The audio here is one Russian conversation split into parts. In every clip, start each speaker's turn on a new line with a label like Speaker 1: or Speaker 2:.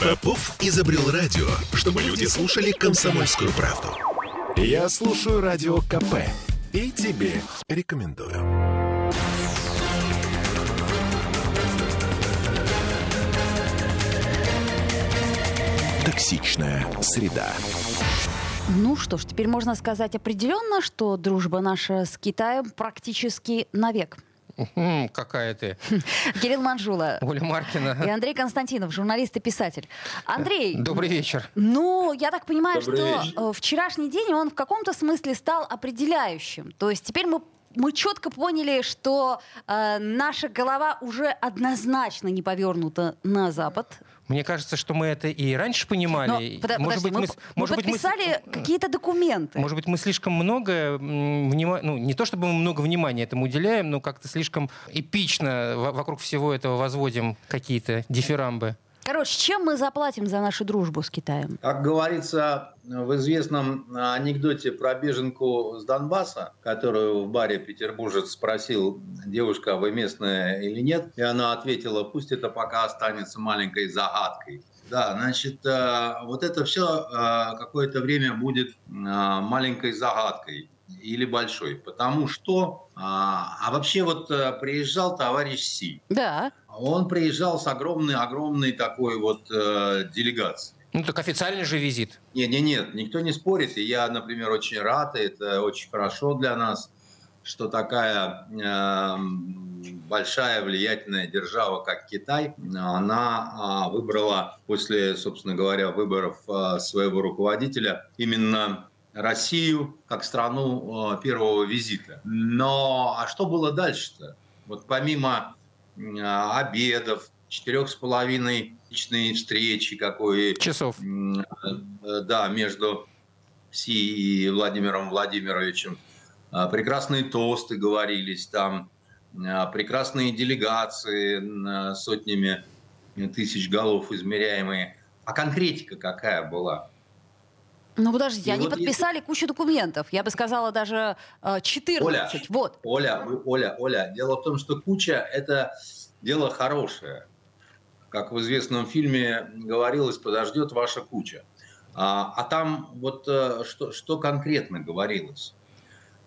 Speaker 1: Попов изобрел радио, чтобы люди слушали комсомольскую правду. Я слушаю радио КП и тебе рекомендую. Токсичная среда.
Speaker 2: Ну что ж, теперь можно сказать определенно, что дружба наша с Китаем практически навек.
Speaker 3: Какая ты.
Speaker 2: Кирилл Манжула.
Speaker 3: Оля Маркина.
Speaker 2: И Андрей Константинов, журналист и писатель. Андрей.
Speaker 3: Добрый вечер.
Speaker 2: Ну, я так понимаю,
Speaker 4: Добрый
Speaker 2: что
Speaker 4: вечер.
Speaker 2: э, вчерашний день, он в каком-то смысле стал определяющим. То есть теперь мы мы четко поняли, что э, наша голова уже однозначно не повернута на Запад.
Speaker 3: Мне кажется, что мы это и раньше
Speaker 2: Но,
Speaker 3: понимали.
Speaker 2: подо-
Speaker 3: может
Speaker 2: подожди,
Speaker 3: быть,
Speaker 2: мы,
Speaker 3: мы, может быть, мы
Speaker 2: подписали какие-то документы.
Speaker 3: Может быть, мы слишком много м, внима- ну, не то чтобы мы много внимания этому уделяем, но как-то слишком эпично во- вокруг всего этого возводим какие-то дифирамбы.
Speaker 2: Короче, чем мы заплатим за нашу дружбу с Китаем?
Speaker 4: Как говорится в известном анекдоте про беженку с Донбасса, которую в баре петербуржец спросил, девушка, вы местная или нет, и она ответила, пусть это пока останется маленькой загадкой. Да, значит, э, вот это все какое-то время будет маленькой загадкой или большой, потому что, а а вообще вот приезжал товарищ Си,
Speaker 2: Да.
Speaker 4: Он приезжал с огромной-огромной такой вот э, делегацией.
Speaker 3: Ну, так официальный же визит.
Speaker 4: Нет, нет, нет, никто не спорит. И я, например, очень рад, и это очень хорошо для нас, что такая э, большая влиятельная держава, как Китай, она а, выбрала после, собственно говоря, выборов а, своего руководителя именно Россию как страну а, первого визита. Но а что было дальше-то? Вот помимо обедов, четырех с половиной личной встречи, какой
Speaker 3: Часов.
Speaker 4: Э, да, между Си и Владимиром Владимировичем. А, Прекрасные тосты говорились там, а, прекрасные делегации сотнями тысяч голов измеряемые. А конкретика какая была?
Speaker 2: Ну подождите,
Speaker 4: И
Speaker 2: они
Speaker 4: вот если-
Speaker 2: подписали кучу документов. Я бы сказала даже э, 14.
Speaker 4: Оля.
Speaker 2: Вот.
Speaker 4: Оля, Оля, Оля, дело в том, что куча – это дело хорошее. Как в известном фильме говорилось, подождет ваша куча. А, а там вот э, что, что конкретно говорилось?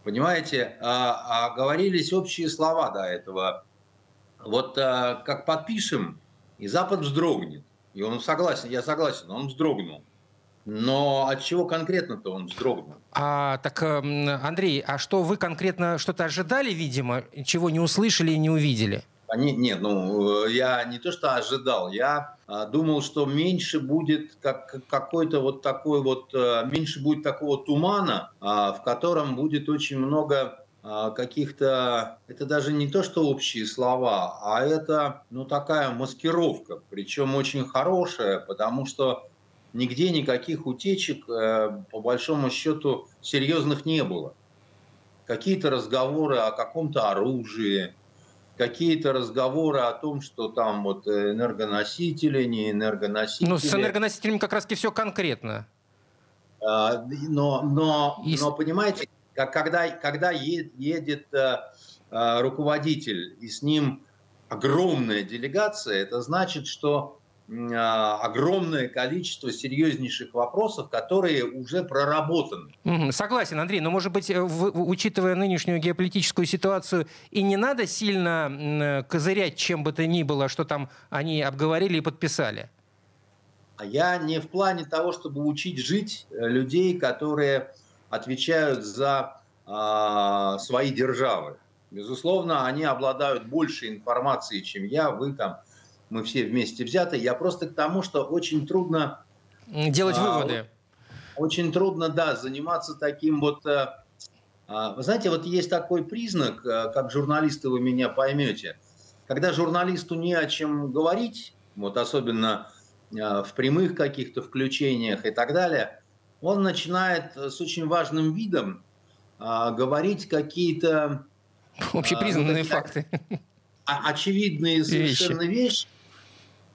Speaker 4: Понимаете, а, а говорились общие слова до этого. Вот а, как подпишем, и Запад вздрогнет. И он согласен, я согласен, он вздрогнул. Но от чего конкретно-то он вздрогнул?
Speaker 3: А, так, эм, Андрей, а что вы конкретно что-то ожидали, видимо, чего не услышали и не увидели?
Speaker 4: А не- Нет, ну, э, я не то что ожидал, я а, думал, что меньше будет как, какой-то вот такой вот, э, меньше будет такого тумана, а, в котором будет очень много а, каких-то, это даже не то что общие слова, а это, ну, такая маскировка, причем очень хорошая, потому что нигде никаких утечек, э, по большому счету, серьезных не было. Какие-то разговоры о каком-то оружии, какие-то разговоры о том, что там вот энергоносители, не энергоносители.
Speaker 3: Ну, с энергоносителями как раз-таки все конкретно.
Speaker 4: А, Но, но,
Speaker 3: И
Speaker 4: но понимаете, когда, когда едет э, э, руководитель и с ним огромная делегация, это значит, что огромное количество серьезнейших вопросов, которые уже проработаны.
Speaker 3: Согласен, Андрей, но, может быть, э, учитывая нынешнюю геополитическую ситуацию, и не надо сильно э, козырять чем бы то ни было, что там они обговорили и подписали?
Speaker 4: А я не в плане того, чтобы учить жить э, людей, которые отвечают за а, свои державы. Безусловно, они обладают большей информацией, чем я, вы там, мы все вместе взяты. Я просто к тому, что очень трудно,
Speaker 3: Делать
Speaker 4: А,
Speaker 3: выводы.
Speaker 4: очень трудно, да, заниматься таким вот. э, а, Вы знаете, вот есть такой признак, э, как журналисты вы меня поймете, когда журналисту не о чем говорить, вот особенно э, в прямых каких-то включениях и так далее, он начинает с очень важным видом а, говорить какие-то
Speaker 3: Общепризнанные
Speaker 4: эти-
Speaker 3: факты.
Speaker 4: очевидные совершенно вещи,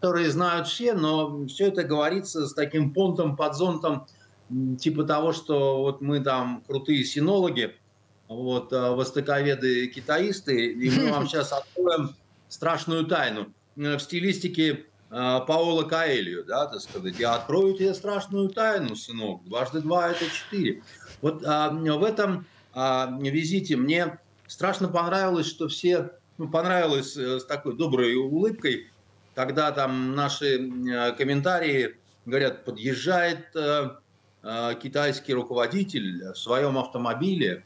Speaker 4: которые знают все, но все это говорится с таким понтом, подзонтом, типа того, что вот мы там крутые синологи, вот, а, востоковеды китаисты, и мы вам сейчас откроем страшную тайну. Э, В стилистике э, Паоло Каэлью, да, так сказать, я открою тебе страшную тайну, сынок, дважды два – это четыре. Вот а, в этом а, визите мне страшно понравилось, что все, ну, понравилось э, с такой доброй улыбкой, когда там наши э, комментарии говорят, подъезжает э, э, китайский руководитель в своем автомобиле,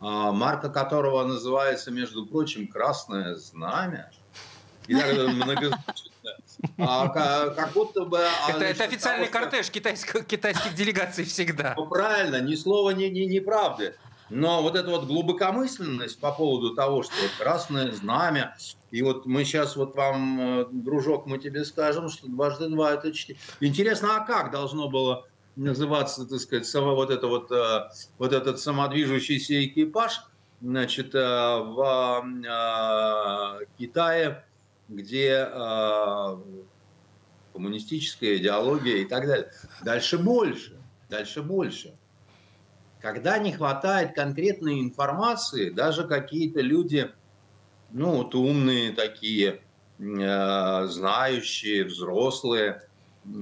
Speaker 4: марка которого называется, между прочим, «Красное знамя». И так многозначительно.
Speaker 3: А, как будто бы... А, это, значит, это официальный того, кортеж китайских, китайских делегаций всегда.
Speaker 4: Ну, правильно, ни слова не, не, не правды. Но вот эта вот глубокомысленность по поводу того, что вот красное знамя, и вот мы сейчас вот вам, э, дружок, мы тебе скажем, что дважды два это четыре. Интересно, а как должно было называться, так сказать, само вот это вот, э, вот этот самодвижущийся экипаж, значит, э, в Китае, где коммунистическая идеология и так далее. Дальше больше, дальше больше. Когда не хватает конкретной информации, даже какие-то люди, ну, вот умные такие, э, знающие, взрослые.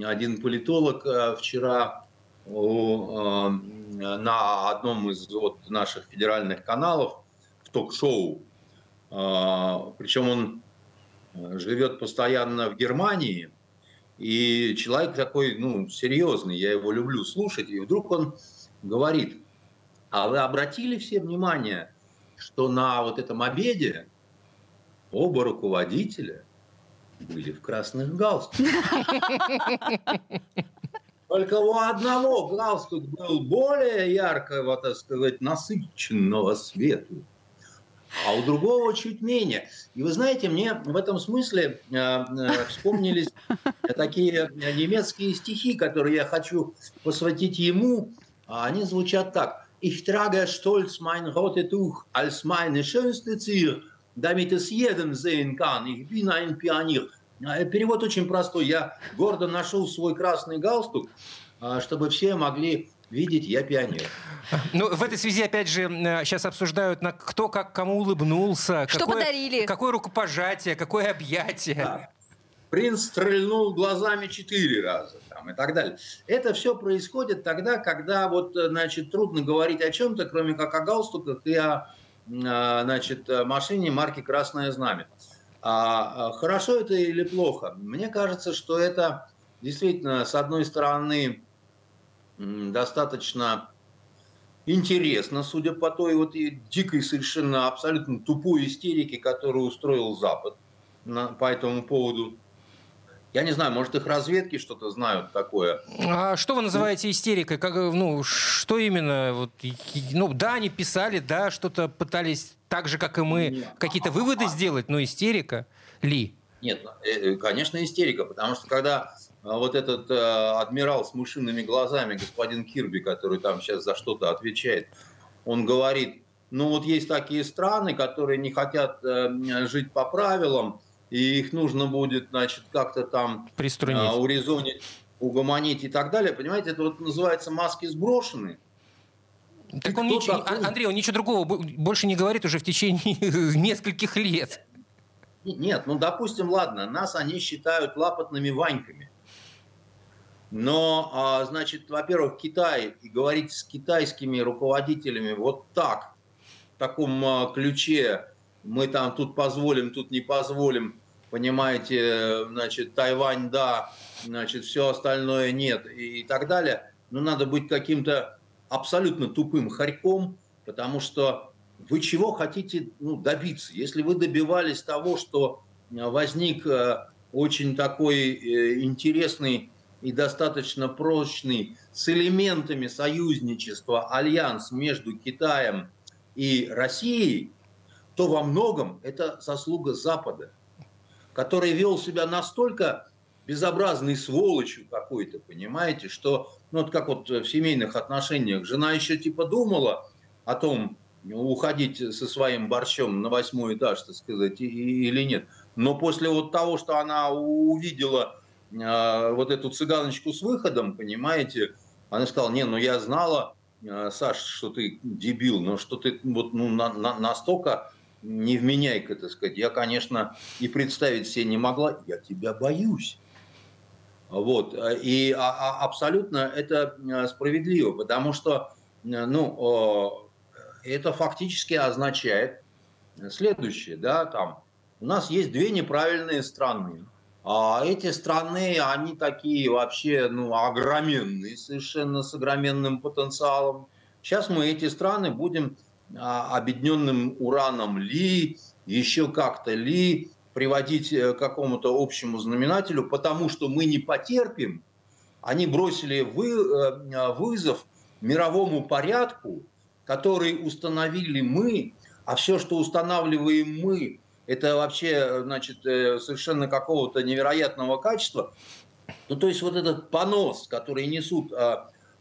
Speaker 4: Один политолог э, вчера э, на одном из вот наших федеральных каналов в ток-шоу, э, причем он живет постоянно в Германии, и человек такой, ну, серьезный, я его люблю слушать, и вдруг он говорит, а вы обратили все внимание, что на вот этом обеде оба руководителя были в красных галстуках. Только у одного галстук был более яркого, так сказать, насыщенного свету, а у другого чуть менее. И вы знаете, мне в этом смысле э, э, вспомнились такие немецкие стихи, которые я хочу посвятить ему. А они звучат так. Ich trage stolz mein rotes Tuch als meine schönste Zier, damit es jedem sehen kann. Ich bin ein Pionier. Перевод очень простой. Я гордо ношу свой красный галстук, чтобы все могли видеть, я пионер.
Speaker 3: Ну, в этой связи, опять же, сейчас обсуждают, кто как кому улыбнулся.
Speaker 2: Что какое, подарили.
Speaker 3: Какое рукопожатие, какое объятие. Да.
Speaker 4: Принц стрельнул глазами четыре раза там, и так далее. Это все происходит тогда, когда вот, значит, трудно говорить о чем-то, кроме как о галстуках и о а, значит, машине марки «Красное знамя». А, а хорошо это или плохо? Мне кажется, что это действительно, с одной стороны, достаточно интересно, судя по той вот дикой, совершенно абсолютно тупой истерике, которую устроил Запад по этому поводу. Я не знаю, может, их разведки что-то знают такое.
Speaker 3: А что вы называете истерикой? Как, ну, что именно? Вот, ну, да, они писали, да, что-то пытались так же, как и мы, какие-то выводы сделать, но истерика ли?
Speaker 4: Нет, ну, э, э, конечно, истерика, потому что когда а, вот этот э, адмирал с мышиными глазами, господин Кирби, который там сейчас за что-то отвечает, он говорит, ну вот есть такие страны, которые не хотят э, жить по правилам, и их нужно будет, значит, как-то там
Speaker 3: Приструнить. А,
Speaker 4: урезонить, угомонить и так далее. Понимаете, это вот называется маски сброшены.
Speaker 3: Так он ничего, такой? Андрей, он ничего другого больше не говорит уже в течение нескольких лет.
Speaker 4: Нет, ну, допустим, ладно, нас они считают лапотными ваньками. Но, а, значит, во-первых, Китай, и говорить с китайскими руководителями вот так, в таком а, ключе, мы там тут позволим, тут не позволим, понимаете, значит, Тайвань да, значит, все остальное нет и, и так далее. Но надо быть каким-то абсолютно тупым хорьком, потому что вы чего хотите ну, добиться? Если вы добивались того, что возник э, очень такой э, интересный и достаточно прочный с элементами союзничества альянс между Китаем и Россией, то во многом это заслуга Запада, который вел себя настолько безобразной сволочью какой-то, понимаете, что, ну вот как вот в семейных отношениях, жена еще типа думала о том, уходить со своим борщом на восьмой этаж, так сказать, или нет. Но после вот того, что она увидела э, вот эту цыганочку с выходом, понимаете, она сказала, не, ну я знала, э, Саш, что ты дебил, но что ты вот ну, на, на, настолько невменяйка, так сказать. Я, конечно, и представить себе не могла. Я тебя боюсь. Вот. И а, а, абсолютно это справедливо, потому что ну, это фактически означает следующее. Да, там, у нас есть две неправильные страны. А эти страны, они такие вообще ну, огроменные, совершенно с огроменным потенциалом. Сейчас мы эти страны будем а, объединенным ураном ли, еще как-то ли, приводить э, к какому-то общему знаменателю, потому что мы не потерпим. Они бросили вы, э, вызов мировому порядку, который установили мы, а все, что устанавливаем мы, это вообще значит, э, совершенно какого-то невероятного качества. Ну, то есть вот этот понос, который несут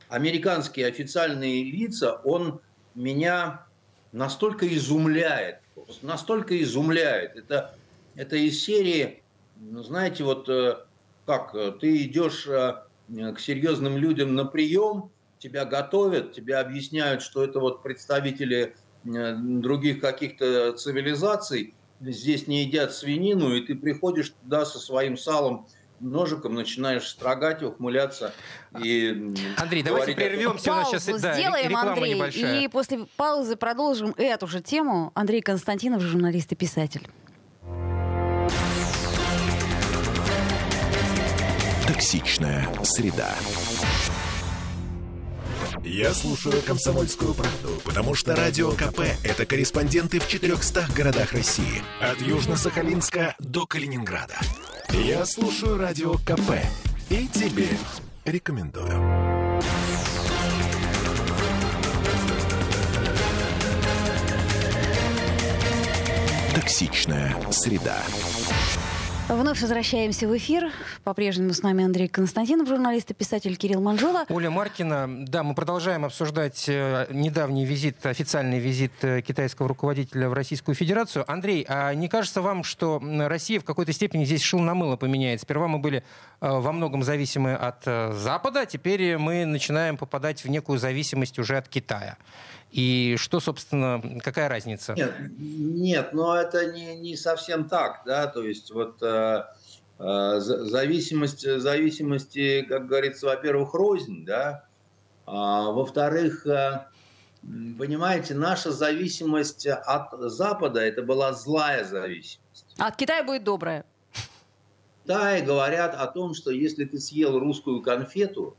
Speaker 4: американские официальные лица, он меня настолько изумляет, настолько изумляет. Это, это из серии, ну, знаете, вот э, как, э, ты идешь э, к серьезным людям на прием, тебя готовят, тебя объясняют, что это вот представители других каких-то цивилизаций, здесь не едят свинину, и ты приходишь туда со своим салом ножиком начинаешь строгать, ухмыляться и
Speaker 3: Андрей, давайте прервемся.
Speaker 2: У нас сейчас да, сделаем, Андрей, небольшая. и после паузы продолжим эту же тему. Андрей Константинов, журналист и писатель.
Speaker 1: Токсичная среда. Я слушаю «Комсомольскую правду», потому что «Радио КП» — это корреспонденты в 400 городах России. От Южно-Сахалинска до Калининграда. Я слушаю радио КП и тебе рекомендую. Токсичная среда.
Speaker 2: Вновь возвращаемся в эфир. По-прежнему с нами Андрей Константинов, журналист и писатель Кирилл Манжола.
Speaker 3: Оля Маркина. Да, мы продолжаем обсуждать э, недавний визит, официальный визит э, китайского руководителя в Российскую Федерацию. Андрей, а не кажется вам, что Россия в какой-то степени здесь шил на мыло поменяет? Сперва мы были э, во многом зависимы от Запада, теперь мы начинаем попадать в некую зависимость уже от Китая. И что, собственно, какая разница?
Speaker 4: Нет, нет но это не, не совсем так, да, то есть вот э, э, зависимость, зависимости, как говорится, во-первых, рознь, да, а, во-вторых, э, понимаете, наша зависимость от Запада, это была злая зависимость.
Speaker 2: А от Китая будет добрая.
Speaker 4: Да, и говорят о том, что если ты съел русскую конфету,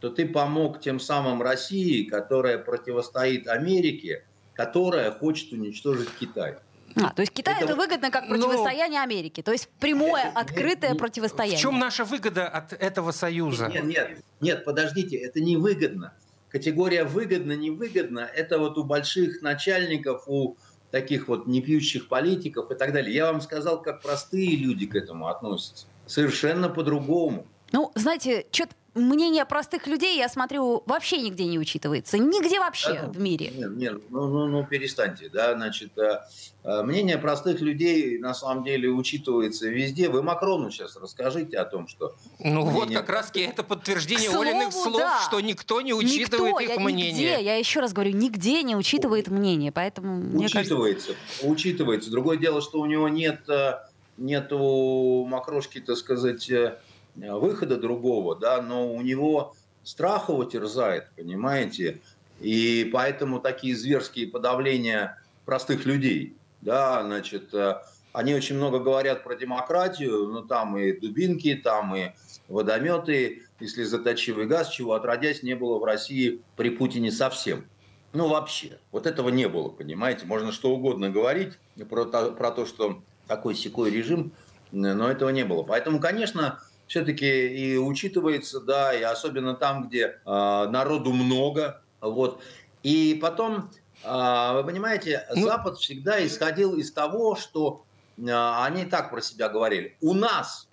Speaker 4: то ты помог тем самым России, которая противостоит Америке, которая хочет уничтожить Китай.
Speaker 2: А, то есть Китай это, это выгодно как ну, противостояние Но... Америке, то есть прямое, открытое нет, противостояние.
Speaker 3: В чем наша выгода от этого союза?
Speaker 4: Нет, нет, нет, подождите, это не выгодно. Категория выгодно, невыгодно, это вот у больших начальников, у таких вот непьющих политиков и так далее. Я вам сказал, как простые люди к этому относятся. Совершенно по-другому.
Speaker 2: Ну, знаете, что-то мнение простых людей, я смотрю, вообще нигде не учитывается. Нигде вообще да, в мире.
Speaker 4: Нет, нет, ну, ну, ну перестаньте. Да? Значит, э, э, мнение простых людей на самом деле учитывается везде. Вы Макрону сейчас расскажите о том, что...
Speaker 3: Ну мнение... вот как раз это подтверждение слову, Олиных слов, да. что никто не учитывает никто, их я, мнение.
Speaker 2: Нигде, я еще раз говорю, нигде не учитывает мнение. Поэтому,
Speaker 4: учитывается, кажется... учитывается. Другое дело, что у него нет, э, нету Макрошки, так сказать Э, выхода другого, да, но у него страх его терзает, понимаете, и поэтому такие зверские подавления простых людей, да, значит, э, они очень много говорят про демократию, но там и дубинки, там и водометы, и слезоточивый газ, чего отродясь не было в России при Путине совсем. Ну, вообще. Вот этого не было, понимаете. Можно что угодно говорить про то, про то что такой секой режим, но этого не было. Поэтому, конечно, все-таки и учитывается, да, и особенно там, где э, народу много, вот. И потом, э, вы понимаете, ну... Запад всегда исходил из того, что э, они так про себя говорили. У нас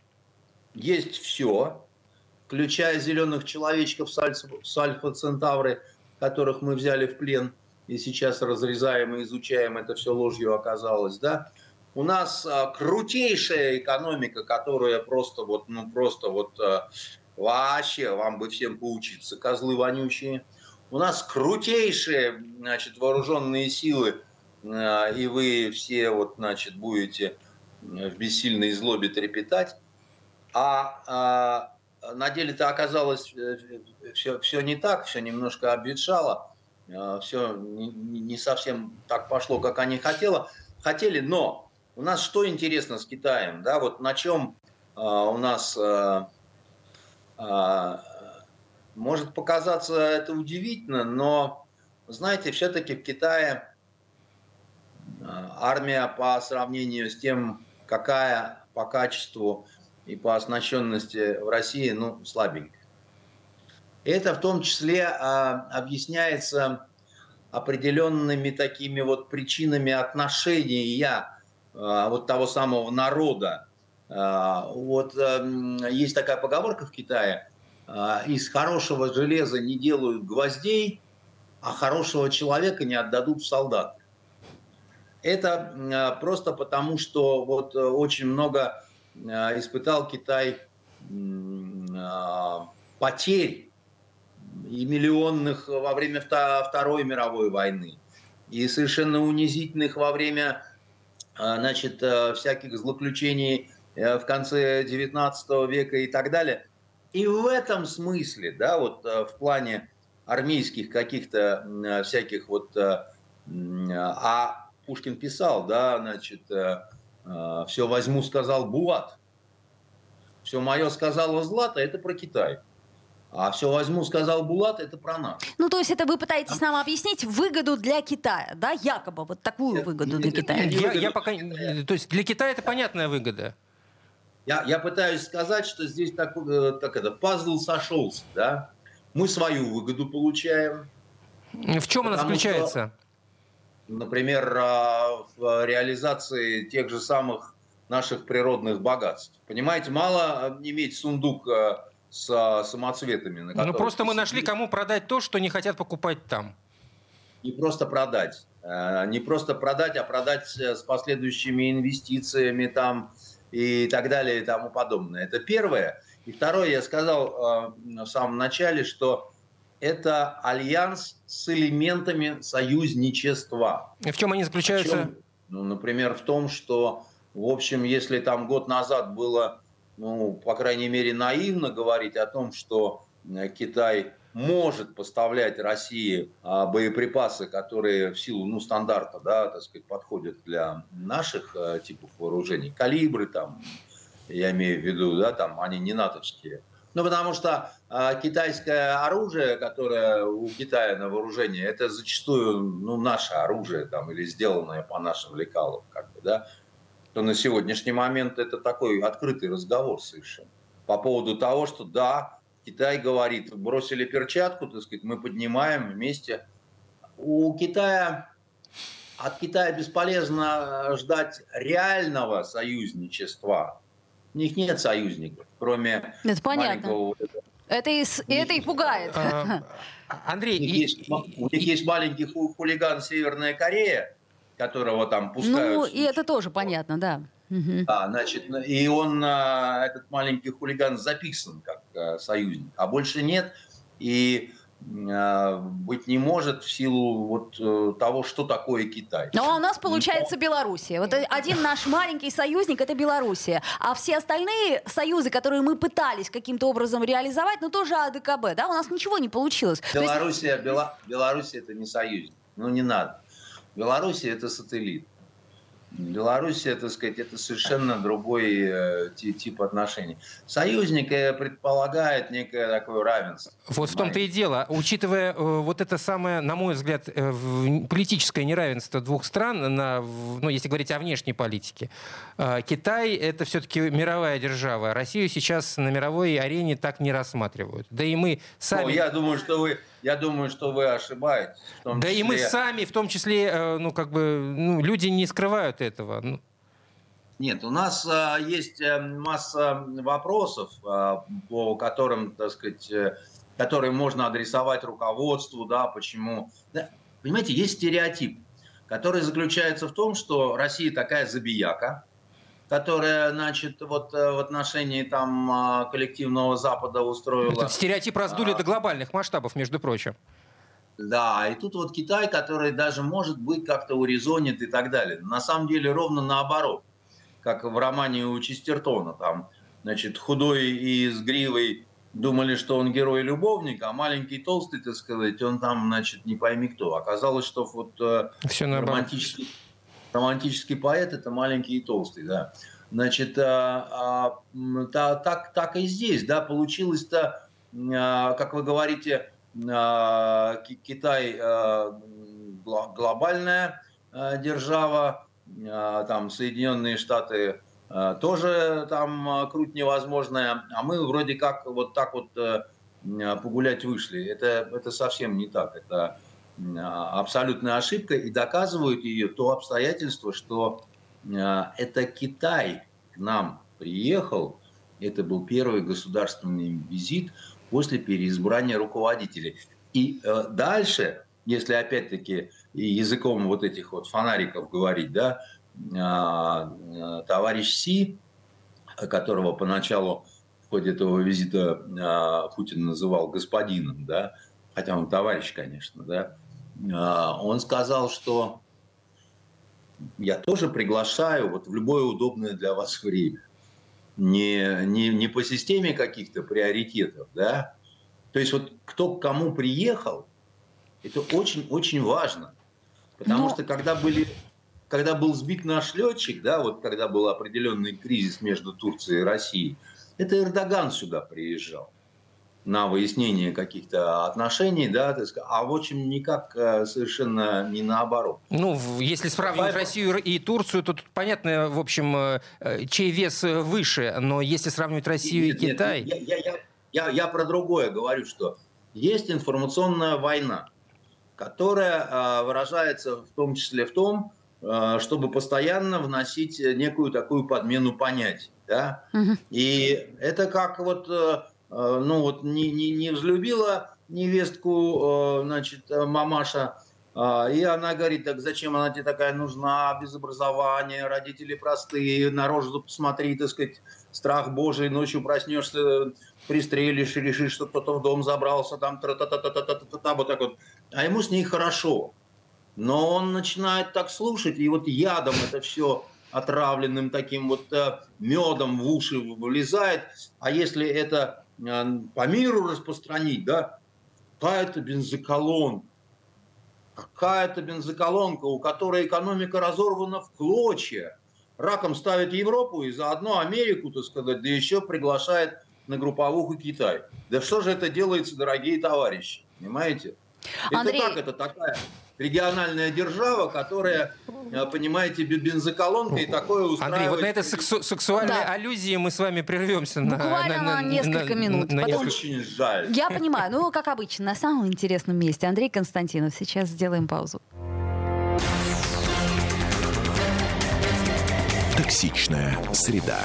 Speaker 4: есть все, включая зеленых человечков с Альфа-Центавры, которых мы взяли в плен и сейчас разрезаем и изучаем, это все ложью оказалось, да, у нас а, крутейшая экономика, которая просто вот, ну просто вот а, вообще вам бы всем поучиться, козлы вонючие. У нас крутейшие, значит, вооруженные силы, а, и вы все вот, значит, будете в бессильной злобе трепетать. А, а на деле это оказалось все, все не так, все немножко обветшало, все не, не совсем так пошло, как они хотели, хотели, но у нас что интересно с Китаем, да, вот на чем у нас может показаться это удивительно, но, знаете, все-таки в Китае армия по сравнению с тем, какая по качеству и по оснащенности в России, ну, слабенькая. Это в том числе а, объясняется определенными такими вот причинами отношения вот того самого народа. А, вот а, есть такая поговорка в Китае, а, из хорошего железа не делают гвоздей, а хорошего человека не отдадут в солдаты. Это а, просто потому, что вот э, очень много а, испытал Китай потерь и миллионных во время Второй мировой войны, и совершенно унизительных во время значит, э, всяких злоключений э, в конце XIX века и так далее. И в этом смысле, да, вот в плане армейских каких-то всяких вот, а Пушкин писал, да, значит, э, э, все возьму, сказал Булат. Все мое сказала Злата, это про Китай. А все возьму, сказал Булат, это про нас.
Speaker 2: Ну, то есть это вы пытаетесь нам объяснить выгоду для Китая, да, якобы вот такую выгоду для Китая.
Speaker 3: Я, я пока, то есть для Китая это понятная выгода.
Speaker 4: Я, я пытаюсь сказать, что здесь так, э, так это, пазл сошелся, да. Мы свою выгоду получаем.
Speaker 3: В чем она заключается? Что
Speaker 4: например, а, в реализации тех же самых наших природных богатств. Понимаете, мало иметь сундук а, с самоцветами.
Speaker 3: На ну просто мы нашли, кому продать то, что не хотят покупать там.
Speaker 4: Не просто продать. А, не просто продать, а продать с последующими инвестициями там и так далее и тому подобное. Это первое. И второе, я сказал в самом начале, что это альянс с элементами союзничества.
Speaker 3: И в чем они заключаются? чем?
Speaker 4: Ну, например, в том, что, в общем, если там год назад было, ну, по крайней мере, наивно говорить о том, что э, Китай может поставлять России а, боеприпасы, которые в силу ну, стандарта да, так сказать, подходят для наших а, типов вооружений, калибры там, я имею в виду, да, там они не натовские, ну, потому что э, китайское оружие, которое у Китая на вооружении, это зачастую ну, наше оружие там, или сделанное по нашим лекалам. Как бы, да? То на сегодняшний момент это такой открытый разговор совершенно. По поводу того, что да, Китай говорит, бросили перчатку, так сказать, мы поднимаем вместе. У Китая от Китая бесполезно ждать реального союзничества у них нет союзников, кроме
Speaker 2: это понятно. маленького... Это и, это и пугает.
Speaker 3: А, Андрей,
Speaker 4: у них, есть, у них есть маленький хулиган Северная Корея, которого там пускают.
Speaker 2: Ну, и это тоже понятно, да.
Speaker 4: Да, значит, и он, а, этот маленький хулиган, записан как а, союзник, а больше нет. И а, быть не может в силу вот э, того, что такое Китай.
Speaker 2: Ну, а у нас получается Но... Белоруссия. Вот один наш маленький союзник – это Белоруссия. А все остальные союзы, которые мы пытались каким-то образом реализовать, ну, тоже АДКБ, да, у нас ничего не получилось.
Speaker 4: Белоруссия, есть... Бела... Белоруссия – это не союзник. Ну, не надо. Белоруссия – это сателлит. Белоруссия, так сказать, это совершенно другой э, тип отношений. Союзник предполагает некое такое равенство.
Speaker 3: Вот в том-то и дело. Учитывая э, вот это самое, на мой взгляд, э, политическое неравенство двух стран, на, ну, если говорить о внешней политике, Китай это все-таки мировая держава. Россию сейчас на мировой арене так не рассматривают. Да и мы сами... Ну,
Speaker 4: я думаю, что вы я думаю, что вы ошибаетесь.
Speaker 3: да числе... и мы сами, в том числе, э, ну, как бы, ну, люди не скрывают этого. Ну.
Speaker 4: Нет, у нас а, есть э, масса вопросов, а, по которым, так сказать, которые можно адресовать руководству, да, почему. Да, понимаете, есть стереотип, который заключается в том, что Россия такая забияка, которая, значит, вот э, в отношении там а, коллективного Запада устроила...
Speaker 3: Этот стереотип раздули а, до глобальных масштабов, между прочим.
Speaker 4: Да, и тут вот Китай, который даже может быть как-то урезонит и так далее. На самом деле ровно наоборот, как в романе у Честертона, там, значит, худой и с гривой думали, что он герой-любовник, а маленький толстый, так сказать, он там, значит, не пойми кто. Оказалось, что вот э, Все романтический, романтический поэт – это маленький и толстый, да. Значит, а, а, так, так и здесь, да, получилось-то, а, как вы говорите, а, Китай а, глобальная а, держава, а, там Соединенные Штаты а, тоже там а, круть невозможная, а мы вроде как вот так вот э, погулять вышли. Это, это совсем не так, это абсолютная ошибка, и доказывают ее то обстоятельство, что это Китай к нам приехал, это был первый государственный визит после переизбрания руководителей. И э, дальше, если опять-таки языком вот этих вот фонариков говорить, да, а, э, товарищ Си, которого поначалу в ходе этого визита а, Путин называл господином, да, хотя он товарищ, конечно, да, а, он сказал, что я тоже приглашаю вот в любое удобное для вас время. Не, не, не по системе каких-то приоритетов, да. То есть вот кто к кому приехал, это очень-очень важно. Потому Но... что когда были когда был сбит наш летчик, да, вот когда был определенный кризис между Турцией и Россией, это Эрдоган сюда приезжал на выяснение каких-то отношений, да, так сказать, а в общем никак э, совершенно не наоборот.
Speaker 3: Ну, если сравнивать Поэтому... Россию и Турцию, то тут понятно, в общем, э, э, чей вес выше, но если сравнивать Россию нет, и Китай...
Speaker 4: Нет, я, я, я, я про другое говорю, что есть информационная война, которая выражается в том числе в том, чтобы постоянно вносить некую такую подмену понятий. Да? Угу. И это как вот ну вот не, не, не взлюбила невестку, э, значит, э, мамаша, и она говорит, так зачем она тебе такая нужна, без образования, родители простые, на рожу посмотри, так сказать, страх божий, ночью проснешься, пристрелишь и решишь, что кто-то в дом забрался, там та та та та та та та та вот так вот. А ему с ней хорошо. Но он начинает так слушать, и вот ядом это все отравленным таким вот медом в уши влезает. А если это Э, по миру распространить, да, какая-то бензоколонка, какая-то бензоколонка, у которой экономика разорвана в клочья, раком ставит Европу и заодно Америку, так сказать, да еще приглашает на групповуху Китай. Да что же это делается, дорогие товарищи, понимаете? Андрей... Это как это такая региональная держава, которая, э, понимаете, бензоколонка и такое устраивает...
Speaker 3: Андрей, вот на этой сексу- сексуальной да. аллюзии мы с вами прервемся
Speaker 2: Буквально на, на, на несколько на, минут.
Speaker 4: На, на Потом... Очень жаль.
Speaker 2: Я понимаю, ну, как обычно, на самом интересном месте. Андрей Константинов, сейчас сделаем паузу.
Speaker 1: Токсичная среда.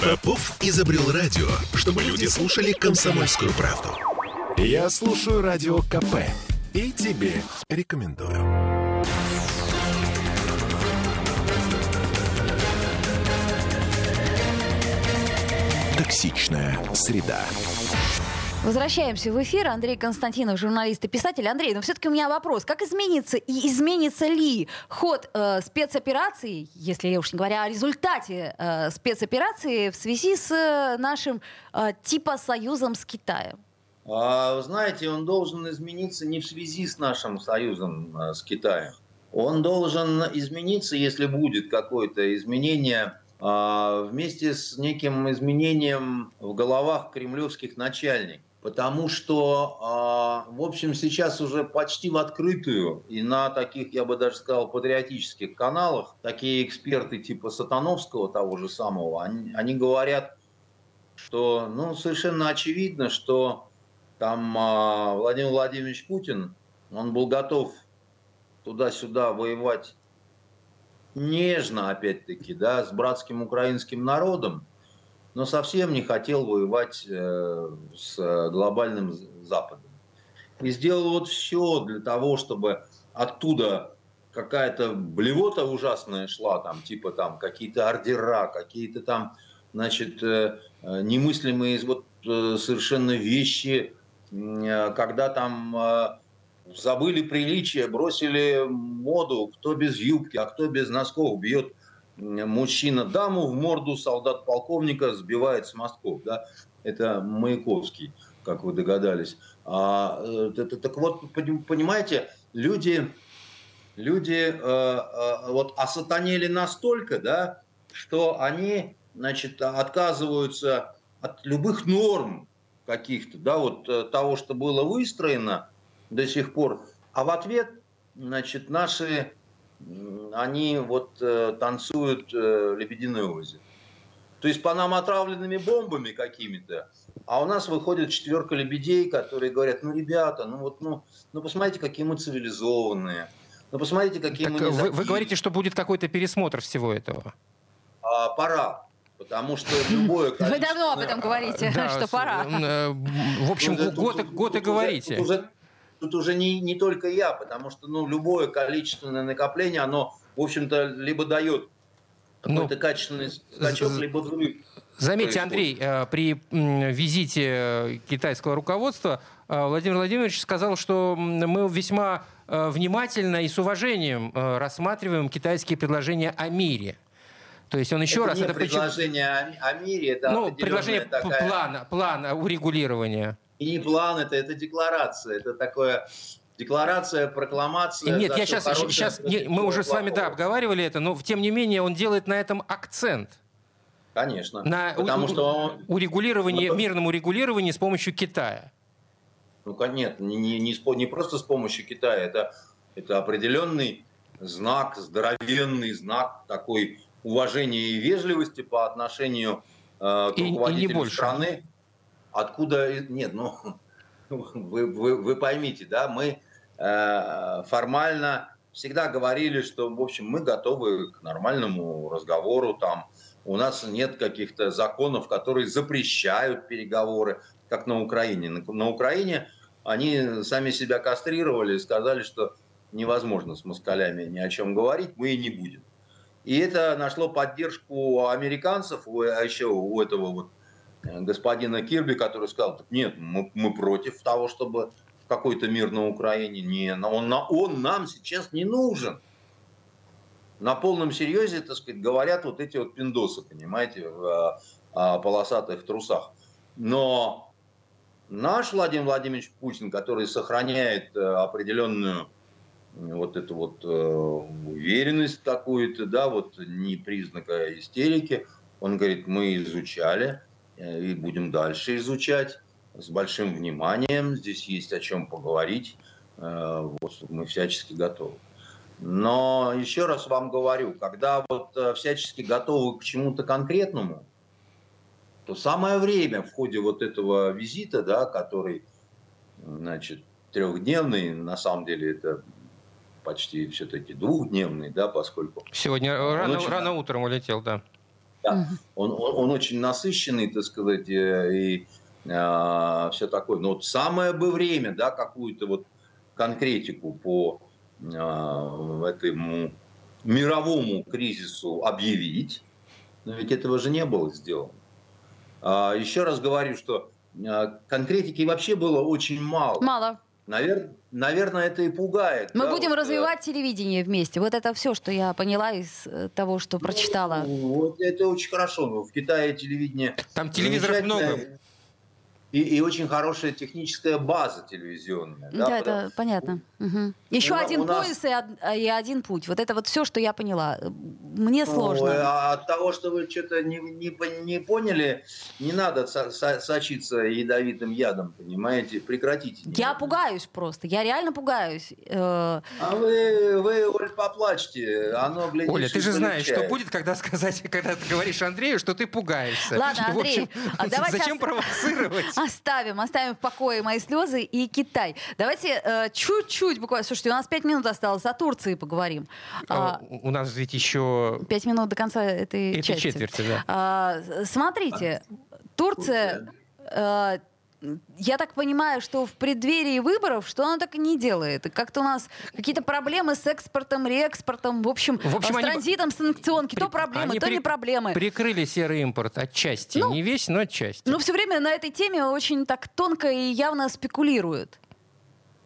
Speaker 1: Попов изобрел радио, чтобы люди слушали комсомольскую правду. Я слушаю радио КП и тебе рекомендую. Токсичная среда.
Speaker 2: Возвращаемся в эфир. Андрей Константинов, журналист и писатель. Андрей, но все-таки у меня вопрос. Как изменится и изменится ли ход э, спецоперации, если я уж не говоря о результате э, спецоперации в связи с э, нашим э, типа союзом с Китаем?
Speaker 4: А, знаете, он должен измениться не в связи с нашим союзом а, с Китаем. Он должен измениться, если будет какое-то изменение а, вместе с неким изменением в головах кремлевских начальников. Потому что, в общем, сейчас уже почти в открытую и на таких, я бы даже сказал, патриотических каналах такие эксперты типа Сатановского, того же самого, они, они говорят, что ну, совершенно очевидно, что там а, Владимир Владимирович Путин, он был готов туда-сюда воевать нежно, опять-таки, да, с братским украинским народом, но совсем не хотел воевать э, с глобальным Западом. И сделал вот все для того, чтобы оттуда какая-то блевота ужасная шла, там, типа там какие-то ордера, какие-то там, значит, э, э немыслимые вот э, совершенно вещи, Э, когда там э, забыли приличие, бросили моду, кто без юбки, а кто без носков бьет мужчина даму в морду солдат полковника сбивает с мостков. Да? Это Маяковский, как вы догадались. А, это, так вот, понимаете, люди, люди э, э, вот осатанели настолько, да, что они значит, отказываются от любых норм каких-то, да, вот э, того, что было выстроено до сих пор, а в ответ, значит, наши, они вот э, танцуют э, «Лебединое озеро». То есть по нам отравленными бомбами какими-то, а у нас выходит четверка лебедей, которые говорят, ну, ребята, ну вот, ну, ну посмотрите, какие мы цивилизованные, ну посмотрите, какие так
Speaker 3: мы... Вы, вы говорите, что будет какой-то пересмотр всего этого?
Speaker 4: А, пора. Потому что любое количество...
Speaker 2: Вы давно об этом говорите, да, что пора.
Speaker 3: Э, в общем, ну, год, тут, год и говорите.
Speaker 4: Тут уже, тут уже не, не только я, потому что ну, любое количественное накопление, оно, в общем-то, либо дает какой-то ну, качественный скачок, либо взрыв.
Speaker 3: Заметьте, Андрей, э, при визите китайского руководства э, Владимир Владимирович сказал, что мы весьма внимательно и с уважением рассматриваем китайские предложения о мире. То есть он еще
Speaker 4: это
Speaker 3: раз...
Speaker 4: Не это предложение о, о мире, это
Speaker 3: ну, предложение такая... плана, плана урегулирования.
Speaker 4: И не план, это, это декларация. Это такое декларация, прокламация.
Speaker 3: Нет, я сейчас, сейчас не, мы уже с вами да обговаривали это, но тем не менее он делает на этом акцент.
Speaker 4: Конечно.
Speaker 3: На потому у, что он... урегулировании, ну, мирном урегулировании с помощью Китая.
Speaker 4: Ну, нет, не, не, не, не просто с помощью Китая, это, это определенный знак, здоровенный знак такой уважения и вежливости по отношению э, к и, руководителю и страны. Откуда... Нет, ну, вы, вы, вы поймите, да, мы э, формально всегда говорили, что, в общем, мы готовы к нормальному разговору, там, у нас нет каких-то законов, которые запрещают переговоры, как на Украине. На, на Украине они сами себя кастрировали и сказали, что невозможно с москалями ни о чем говорить, мы и не будем. И это нашло поддержку американцев, а еще у этого вот э, господина Кирби, который сказал, нет, мы, мы против того, чтобы какой-то мир на Украине. Не, он, он нам сейчас не нужен. На полном серьезе, так сказать, говорят вот эти вот пиндосы, понимаете, в а, полосатых трусах. Но наш Владимир Владимирович Путин, который сохраняет э, определенную вот эту вот э, уверенность какую-то, да, вот не признака истерики. Он говорит, мы изучали э, и будем дальше изучать с большим вниманием. Здесь есть о чем поговорить. Э, вот, мы всячески готовы. Но еще раз вам говорю, когда вот э, всячески готовы к чему-то конкретному, то самое время в ходе вот этого визита, да, который, значит, трехдневный, на самом деле это почти все-таки двухдневный, да, поскольку...
Speaker 3: Сегодня рано, очень... рано утром улетел, да.
Speaker 4: Да, он, он, он очень насыщенный, так сказать, и э, все такое. Но вот самое бы время, да, какую-то вот конкретику по э, этому мировому кризису объявить, но ведь этого же не было сделано. А, еще раз говорю, что конкретики вообще было очень мало.
Speaker 2: Мало.
Speaker 4: Навер... Наверное, это и пугает.
Speaker 2: Мы
Speaker 4: да,
Speaker 2: будем вот, э, развивать э... телевидение вместе. Вот это все, что я поняла из э, того, что прочитала.
Speaker 4: Ну, вот это очень хорошо. В Китае телевидение.
Speaker 3: Там телевизоров много
Speaker 4: и, и очень хорошая техническая база телевизионная.
Speaker 2: Да, да это понятно. Угу. Еще у, один у нас... пояс и, и один путь. Вот это вот все, что я поняла. Мне сложно.
Speaker 4: А от того, что вы что-то не, не, не поняли, не надо со, со, сочиться ядовитым ядом, понимаете? Прекратите.
Speaker 2: Я надо. пугаюсь просто. Я реально пугаюсь. Э,
Speaker 4: а вы, вы Оль, поплачьте. Оно, глядишь,
Speaker 3: Оля, ты же знаешь, что будет, когда сказать, когда ты говоришь Андрею, что ты пугаешься.
Speaker 2: Ладно, Андрей,
Speaker 3: общем, а давайте зачем провоцировать?
Speaker 2: Оставим, оставим в покое мои слезы и Китай. Давайте э, чуть-чуть буквально, слушайте, у нас пять минут осталось, о Турции поговорим.
Speaker 3: А, у нас ведь еще...
Speaker 2: Пять минут до конца этой, этой части.
Speaker 3: четверти, да.
Speaker 2: А, смотрите, Турция... Э, я так понимаю, что в преддверии выборов, что она так и не делает. Как-то у нас какие-то проблемы с экспортом, реэкспортом, в общем, в общем с транзитом, они... санкционки. То проблемы, они то при... не проблемы.
Speaker 3: Прикрыли серый импорт отчасти. Ну, не весь, но отчасти.
Speaker 2: Ну, все время на этой теме очень так тонко и явно спекулируют.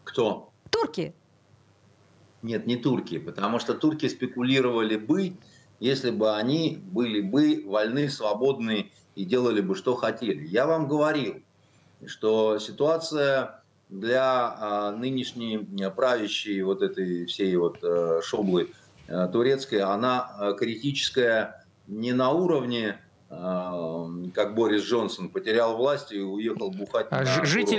Speaker 4: Кто?
Speaker 2: Турки.
Speaker 4: Нет, не турки, потому что турки спекулировали бы, если бы они были бы вольны, свободны и делали бы, что хотели. Я вам говорил, что ситуация для а, нынешней правящей вот этой всей вот а, шоблы а, турецкой, она а, критическая не на уровне как Борис Джонсон потерял власть и уехал бухать.
Speaker 3: А на жить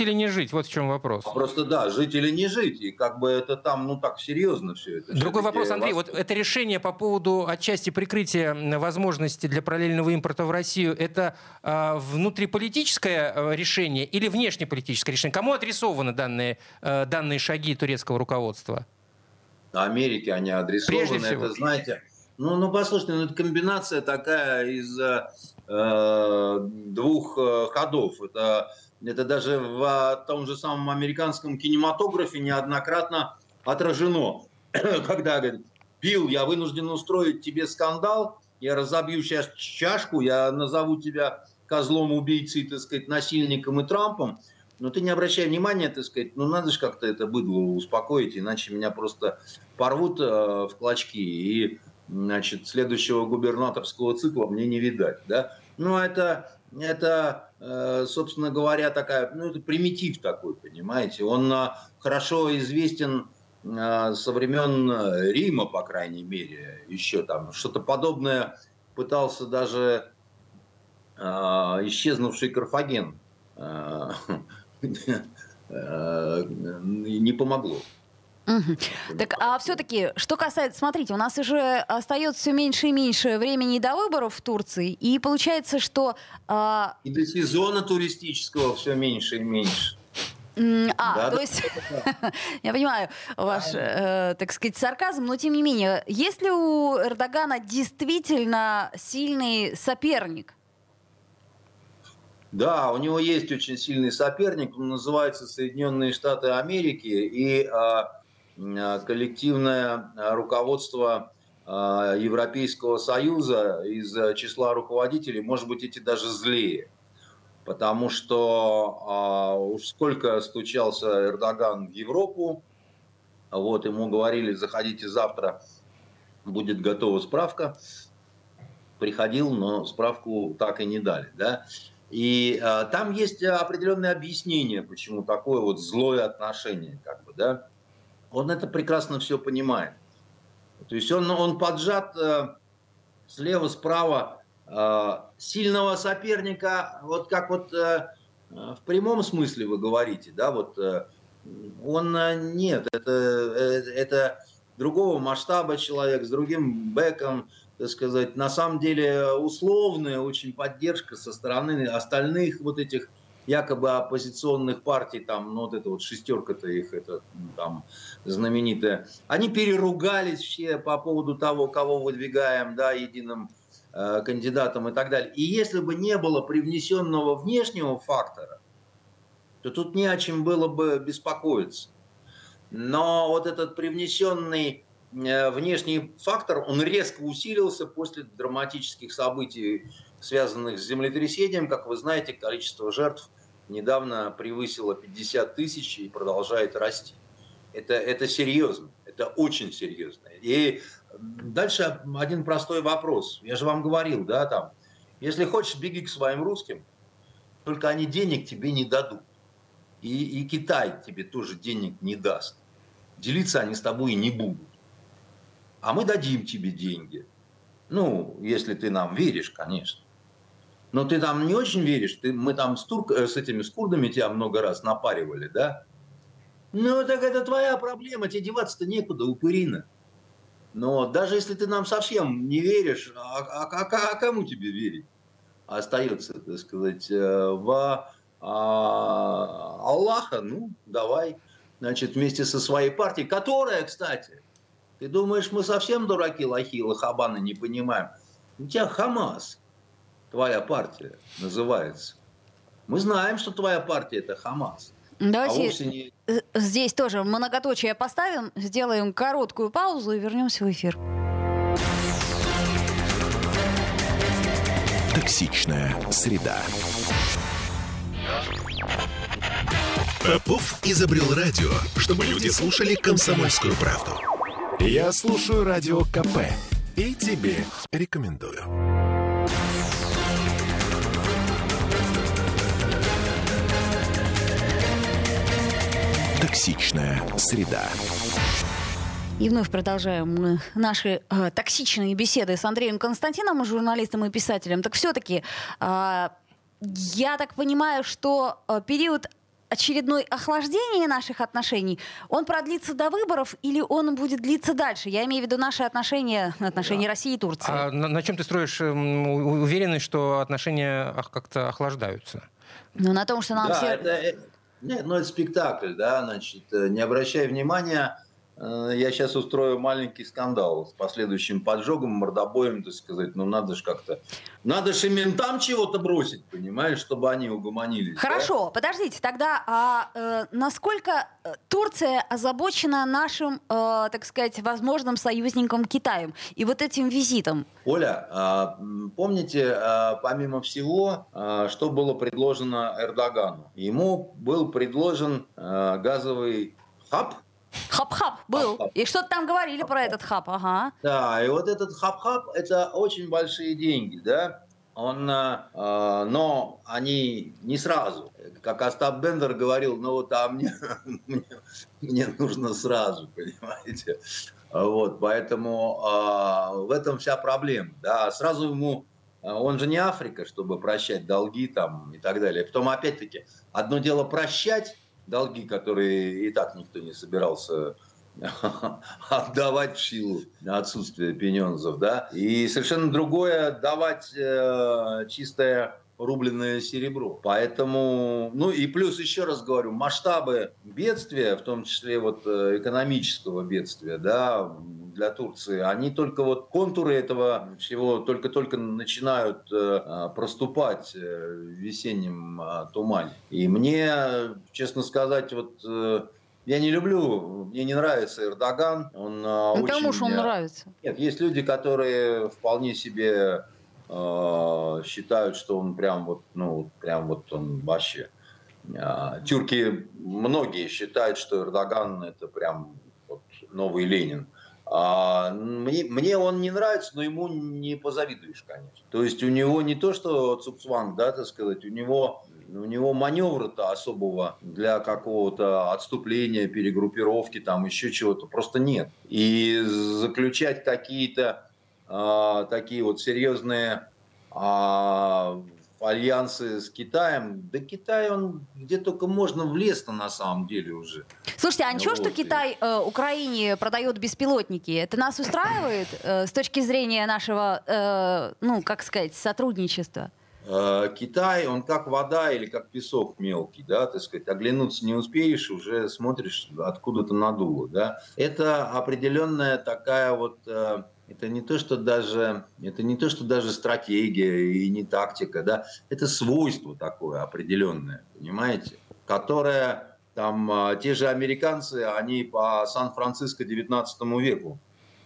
Speaker 3: или не жить, вот в чем вопрос.
Speaker 4: А просто да, жить или не жить. И как бы это там, ну так серьезно все это.
Speaker 3: Другой вопрос, Андрей, вас... вот это решение по поводу отчасти прикрытия возможности для параллельного импорта в Россию, это э, внутриполитическое а, решение или внешнеполитическое решение? Кому адресованы данные, э, данные шаги турецкого руководства?
Speaker 4: Америке они адресованы. Это, знаете, ну, ну послушайте, ну, это комбинация такая из э, двух э, ходов. Это, это даже в том же самом американском кинематографе неоднократно отражено. Когда говорит, Билл, я вынужден устроить тебе скандал, я разобью сейчас чашку, я назову тебя козлом убийцей, так сказать, насильником и Трампом, но ты не обращай внимания, так сказать, ну надо же как-то это быдло успокоить, иначе меня просто порвут э, в клочки и значит, следующего губернаторского цикла мне не видать. Да? Ну, это, это э, собственно говоря, такая, ну, это примитив такой, понимаете. Он э, хорошо известен э, со времен Рима, по крайней мере, еще там. Что-то подобное пытался даже исчезнувший Карфаген. Не помогло.
Speaker 2: Угу. Так, а все-таки, что касается, смотрите, у нас уже остается все меньше и меньше времени до выборов в Турции, и получается, что...
Speaker 4: А... И до сезона туристического все меньше и меньше.
Speaker 2: А, да, то да. есть, я понимаю ваш, э, так сказать, сарказм, но тем не менее, есть ли у Эрдогана действительно сильный соперник?
Speaker 4: Да, у него есть очень сильный соперник, он называется Соединенные Штаты Америки, и Э, коллективное э, руководство э, Европейского Союза из числа руководителей, может быть, эти даже злее. Потому что уж сколько стучался Эрдоган в Европу, вот ему говорили, заходите завтра, будет готова справка. Приходил, но справку так и не дали. Да? И а, там есть определенные объяснения, почему такое вот злое отношение. Как бы, да? Он это прекрасно все понимает. То есть он, он поджат э, слева, справа э, сильного соперника, вот как вот э, в прямом смысле вы говорите, да, вот э, он э, нет, это, э, это другого масштаба человек с другим бэком, так сказать, на самом деле условная очень поддержка со стороны остальных вот этих якобы оппозиционных партий, там, ну вот эта вот шестерка-то их, это там знаменитая, они переругались все по поводу того, кого выдвигаем, да, единым э, кандидатом и так далее. И если бы не было привнесенного внешнего фактора, то тут не о чем было бы беспокоиться. Но вот этот привнесенный э, внешний фактор, он резко усилился после драматических событий, связанных с землетрясением. Как вы знаете, количество жертв недавно превысила 50 тысяч и продолжает расти. Это, это серьезно, это очень серьезно. И дальше один простой вопрос. Я же вам говорил, да, там, если хочешь, беги к своим русским, только они денег тебе не дадут. И, и Китай тебе тоже денег не даст. Делиться они с тобой не будут. А мы дадим тебе деньги. Ну, если ты нам веришь, конечно. Но ты там не очень веришь, ты, мы там с, турк, э, с этими с курдами тебя много раз напаривали, да? Ну, так это твоя проблема, тебе деваться-то некуда, упырина. Но даже если ты нам совсем не веришь, а, а, а, а кому тебе верить? Остается, так сказать, э, в а, Аллаха, ну, давай, значит, вместе со своей партией, которая, кстати, ты думаешь, мы совсем дураки, лохи, лохабаны, не понимаем? У тебя Хамас – твоя партия называется. Мы знаем, что твоя партия это Хамас.
Speaker 2: Давайте а не... здесь тоже многоточие поставим, сделаем короткую паузу и вернемся в эфир.
Speaker 1: Токсичная среда. Попов изобрел радио, чтобы люди слушали комсомольскую правду. Я слушаю радио КП И тебе рекомендую. Токсичная среда.
Speaker 2: И вновь продолжаем мы наши э, токсичные беседы с Андреем Константином, журналистом и писателем. Так все-таки, э, я так понимаю, что э, период очередной охлаждения наших отношений, он продлится до выборов или он будет длиться дальше? Я имею в виду наши отношения, отношения да. России и Турции.
Speaker 3: А на, на чем ты строишь уверенность, что отношения как-то охлаждаются?
Speaker 2: Ну, на том, что нам
Speaker 4: да,
Speaker 2: все...
Speaker 4: Это, э, нет, ну, это спектакль, да, значит, э, не обращай внимания я сейчас устрою маленький скандал с последующим поджогом, мордобоем, так сказать. Ну, надо же как-то... Надо же ментам чего-то бросить, понимаешь, чтобы они угомонились.
Speaker 2: Хорошо, да? подождите, тогда а, э, насколько э, Турция озабочена нашим, э, так сказать, возможным союзником Китаем и вот этим визитом?
Speaker 4: Оля, а, помните, а, помимо всего, а, что было предложено Эрдогану? Ему был предложен газовый хаб,
Speaker 2: Хаб-хаб был.
Speaker 4: Хаб-хаб.
Speaker 2: И что-то там говорили про этот хаб, ага.
Speaker 4: Да, и вот этот хаб-хаб – это очень большие деньги, да? Он, э, но они не сразу. Как Остап Бендер говорил, ну вот, а мне, мне, мне нужно сразу, понимаете? Вот, поэтому э, в этом вся проблема. Да, сразу ему он же не Африка, чтобы прощать долги там и так далее. Потом, опять-таки, одно дело прощать, долги, которые и так никто не собирался отдавать в силу отсутствия пенензов, да, и совершенно другое давать э, чистое рубленное серебро. Поэтому, ну и плюс еще раз говорю, масштабы бедствия, в том числе вот э, экономического бедствия, да, для Турции, они только вот контуры этого всего только-только начинают э, проступать э, в весеннем тумане. И мне, честно сказать, вот я не люблю, мне не нравится Эрдоган. Он
Speaker 2: ну, очень... Кому же он нравится?
Speaker 4: Нет, есть люди, которые вполне себе э, считают, что он прям вот, ну, прям вот он вообще. Э, тюрки многие считают, что Эрдоган это прям вот новый Ленин. А, мне, мне он не нравится, но ему не позавидуешь, конечно. То есть у него не то, что Цукцванг, да, так сказать, у него, у него маневра-то особого для какого-то отступления, перегруппировки, там еще чего-то просто нет. И заключать какие-то такие вот серьезные а, альянсы с Китаем. Да Китай, он где только можно влез-то на самом деле уже.
Speaker 2: Слушайте, а ничего, вот. что Китай э, Украине продает беспилотники? Это нас устраивает э, с точки зрения нашего, э, ну, как сказать, сотрудничества?
Speaker 4: Э, Китай, он как вода или как песок мелкий, да, так сказать, оглянуться не успеешь, уже смотришь, откуда-то надуло, да. Это определенная такая вот э, это не то, что даже, это не то, что даже стратегия и не тактика, да, это свойство такое определенное, понимаете, которое там а, те же американцы, они по Сан-Франциско 19 веку,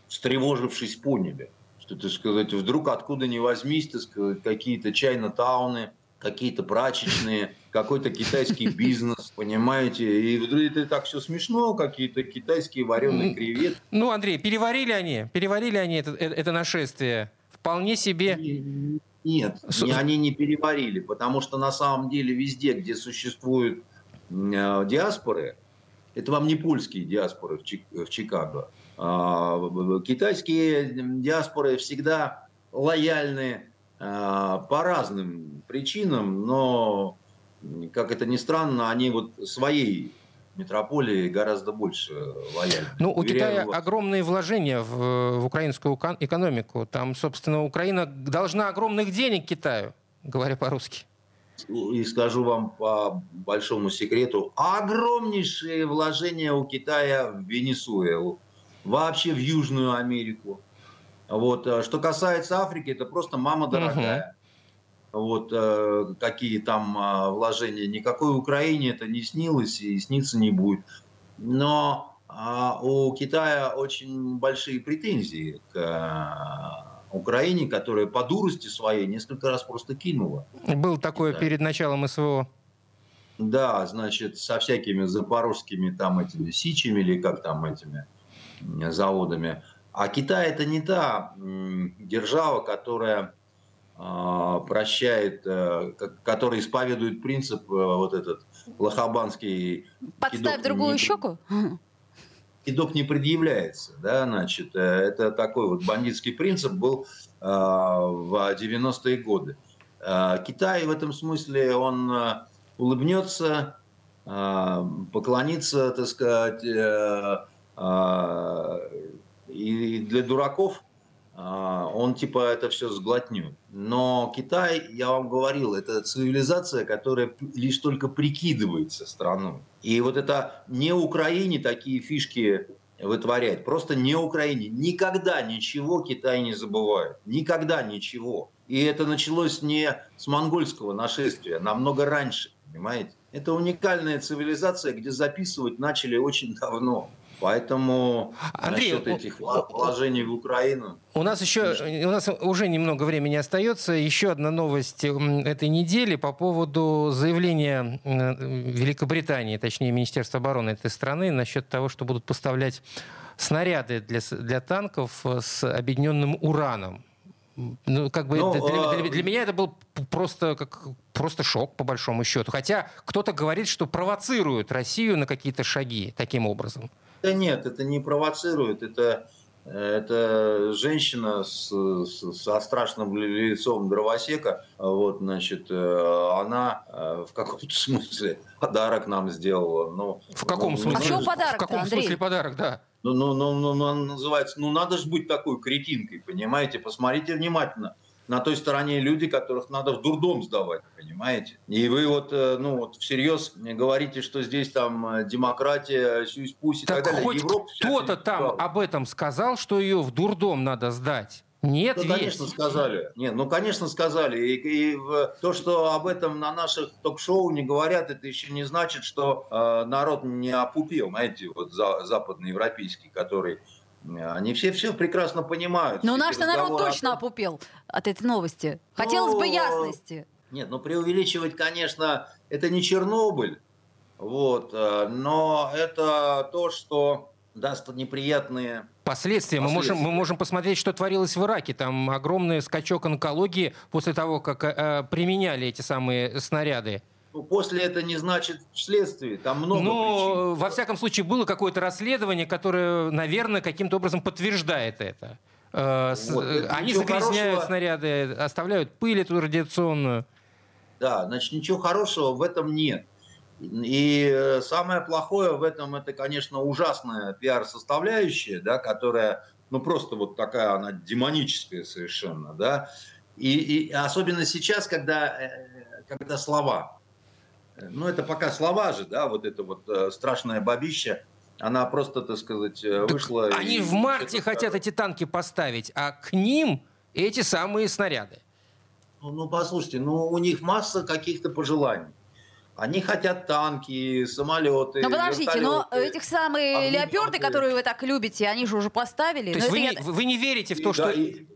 Speaker 4: встревожившись, поняли, что, так сказать, вдруг откуда ни возьмись, так сказать, какие-то чайно-тауны, какие-то прачечные, какой-то китайский бизнес, понимаете? И вдруг это так все смешно, какие-то китайские вареные креветки.
Speaker 3: Ну, Андрей, переварили они, переварили они это, это, это нашествие. Вполне себе...
Speaker 4: Нет, С... они не переварили, потому что на самом деле везде, где существуют э, диаспоры, это вам не польские диаспоры в, Чик- в Чикаго, а, китайские диаспоры всегда лояльны по разным причинам, но, как это ни странно, они вот своей метрополии гораздо больше лояльны.
Speaker 3: Ну, у Китая вас. огромные вложения в, в украинскую экономику. Там, собственно, Украина должна огромных денег Китаю, говоря по-русски.
Speaker 4: И скажу вам по большому секрету, огромнейшие вложения у Китая в Венесуэлу, вообще в Южную Америку. Вот. Э, что касается Африки, это просто мама дорогая. Угу. Вот э, какие там э, вложения. Никакой Украине это не снилось и сниться не будет. Но у Китая очень большие претензии к Украине, которая по дурости своей несколько раз просто кинула.
Speaker 3: Был такое Китай. перед началом СВО.
Speaker 4: Да, значит, со всякими запорожскими там этими сичами или как там этими заводами. А Китай это не та держава, которая а, прощает, э, который исповедует принцип э, вот этот лохабанский.
Speaker 2: Подставь другую не, щеку?
Speaker 4: Кидок не предъявляется, да, значит, э, это такой вот бандитский принцип был в 90-е годы. Китай в этом смысле, он улыбнется, поклонится, так сказать, и для дураков а, он типа это все сглотнет. Но Китай, я вам говорил, это цивилизация, которая лишь только прикидывается страной. И вот это не Украине такие фишки вытворяет. Просто не Украине. Никогда ничего Китай не забывает. Никогда ничего. И это началось не с монгольского нашествия, намного раньше, понимаете? Это уникальная цивилизация, где записывать начали очень давно. Поэтому Андрей, насчет этих положений в Украину...
Speaker 3: У нас еще, у нас уже немного времени остается. Еще одна новость этой недели по поводу заявления Великобритании, точнее Министерства обороны этой страны, насчет того, что будут поставлять снаряды для, для танков с объединенным ураном. Ну, как бы ну, для, для, для меня это был просто, как, просто шок, по большому счету. Хотя кто-то говорит, что провоцирует Россию на какие-то шаги таким образом.
Speaker 4: Да нет, это не провоцирует, это, это женщина с, с, со страшным лицом дровосека, вот, значит, э, она э, в каком-то смысле подарок нам сделала.
Speaker 3: Но, в каком ну, смысле? А
Speaker 2: что подарок
Speaker 3: В каком
Speaker 2: Андрей?
Speaker 3: смысле подарок, да?
Speaker 4: Ну, ну, ну, ну, ну, называется, ну надо же быть такой кретинкой, понимаете? Посмотрите внимательно на той стороне люди, которых надо в дурдом сдавать, понимаете? И вы вот, э, ну, вот всерьез говорите, что здесь там э, демократия, сюсь-пусь и так, так далее.
Speaker 3: хоть кто-то там об этом сказал, что ее в дурдом надо сдать? Нет,
Speaker 4: ну, конечно, сказали. Нет, ну, конечно, сказали. И, и то, что об этом на наших ток-шоу не говорят, это еще не значит, что э, народ не опупел, знаете, вот за, западноевропейский, который они все все прекрасно понимают.
Speaker 2: Но наш народ точно опупел от этой новости. Хотелось ну, бы ясности.
Speaker 4: Нет, ну преувеличивать, конечно, это не Чернобыль, вот, э, но это то, что даст неприятные
Speaker 3: Последствия. Мы можем, мы можем посмотреть, что творилось в Ираке. Там огромный скачок онкологии после того, как э, применяли эти самые снаряды.
Speaker 4: Ну, после это не значит вследствие. Там много
Speaker 3: Но, причин. во всяком случае, было какое-то расследование, которое, наверное, каким-то образом подтверждает это. Э, вот, Они загрязняют хорошего... снаряды, оставляют пыль эту радиационную.
Speaker 4: Да, значит, ничего хорошего в этом нет. И э, самое плохое в этом это, конечно, ужасная пиар-составляющая, да, которая, ну просто вот такая, она демоническая совершенно, да. И, и особенно сейчас, когда, э, когда слова. Ну, это пока слова же, да, вот это вот э, страшное бабище, она просто, так сказать, э, вышла...
Speaker 3: Так они
Speaker 4: и,
Speaker 3: в марте хотят эти танки поставить, а к ним эти самые снаряды.
Speaker 4: Ну, ну, послушайте, ну, у них масса каких-то пожеланий. Они хотят танки, самолеты.
Speaker 2: Но подождите, но этих самые леоперды, которые вы так любите, они же уже поставили.
Speaker 3: То есть вы, не, вы не верите в то, и, что... Да, и,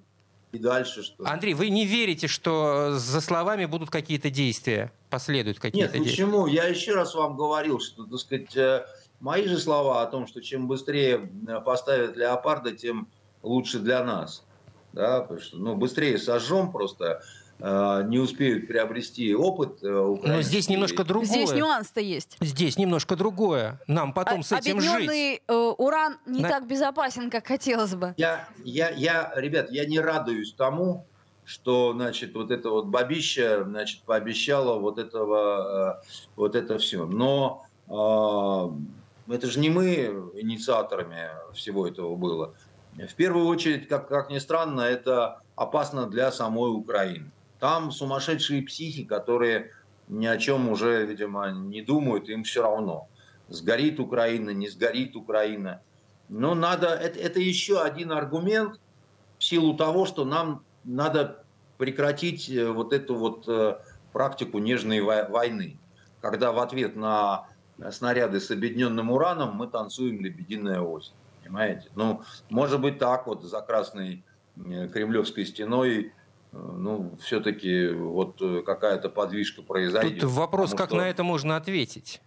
Speaker 4: и дальше что?
Speaker 3: Андрей, вы не верите, что за словами будут какие-то действия, последуют какие-то
Speaker 4: Нет,
Speaker 3: действия?
Speaker 4: почему? Я еще раз вам говорил, что, так сказать, э, мои же слова о том, что чем быстрее э, поставят леопарда, тем лучше для нас. Да, потому что, ну, быстрее сожжем просто, Э, не успеют приобрести опыт
Speaker 3: э, Но здесь немножко другое.
Speaker 2: Здесь нюанс-то есть.
Speaker 3: Здесь немножко другое. Нам потом а, с этим жить.
Speaker 2: Э, уран не На... так безопасен, как хотелось бы.
Speaker 4: Я, я, я, ребят, я не радуюсь тому, что, значит, вот это вот бабища, значит, пообещала вот этого, вот это все. Но э, это же не мы инициаторами всего этого было. В первую очередь, как, как ни странно, это опасно для самой Украины. Там сумасшедшие психи, которые ни о чем уже, видимо, не думают, им все равно. Сгорит Украина, не сгорит Украина. Но надо, это, это еще один аргумент в силу того, что нам надо прекратить э, вот эту вот э, практику нежной войны, когда в ответ на снаряды с объединенным ураном мы танцуем «Лебединая осень». Понимаете? Ну, может быть так вот за красной э, кремлевской стеной ну, все-таки вот э, какая-то подвижка произойдет.
Speaker 3: Тут вопрос, как что... на это можно ответить?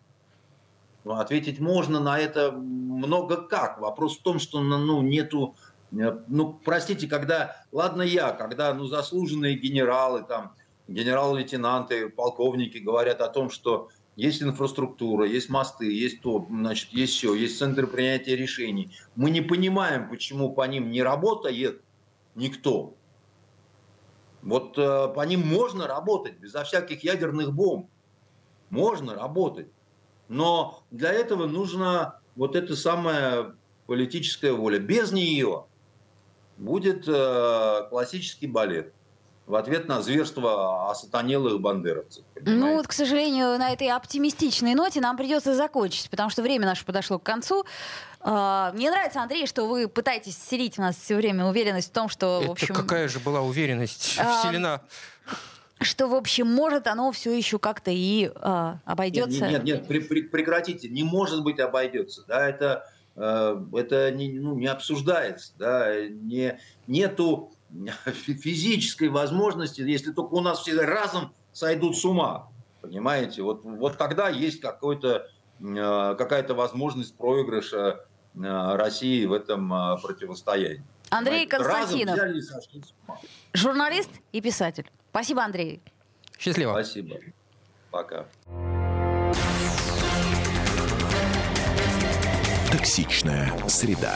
Speaker 4: Ну, ответить можно на это много как. Вопрос в том, что ну, нету ну, простите, когда, ладно я, когда, ну, заслуженные генералы, там, генерал-лейтенанты, полковники говорят о том, что есть инфраструктура, есть мосты, есть то, значит, есть все, есть центр принятия решений. Мы не понимаем, почему по ним не работает никто. Вот э, по ним можно работать безо всяких ядерных бомб. Можно работать. Но для этого нужна вот эта самая политическая воля. Без нее будет э, классический балет в ответ на зверство осатанелых бандеровцев.
Speaker 2: Понимаете? Ну вот, к сожалению, на этой оптимистичной ноте нам придется закончить, потому что время наше подошло к концу. А, мне нравится, Андрей, что вы пытаетесь вселить в нас все время уверенность в том, что,
Speaker 3: Это
Speaker 2: в общем...
Speaker 3: какая же была уверенность а, вселена?
Speaker 2: Что, в общем, может оно все еще как-то и а, обойдется?
Speaker 4: Нет, нет, нет, при, при, прекратите. Не может быть обойдется. Да, это, э, это не, ну, не обсуждается. Да, не, нету физической возможности, если только у нас все разом сойдут с ума. Понимаете? Вот, вот тогда есть какой-то, э, какая-то возможность проигрыша э, России в этом э, противостоянии.
Speaker 2: Андрей Константинов, журналист и писатель. Спасибо, Андрей.
Speaker 3: Счастливо.
Speaker 4: Спасибо. Пока.
Speaker 1: Токсичная среда.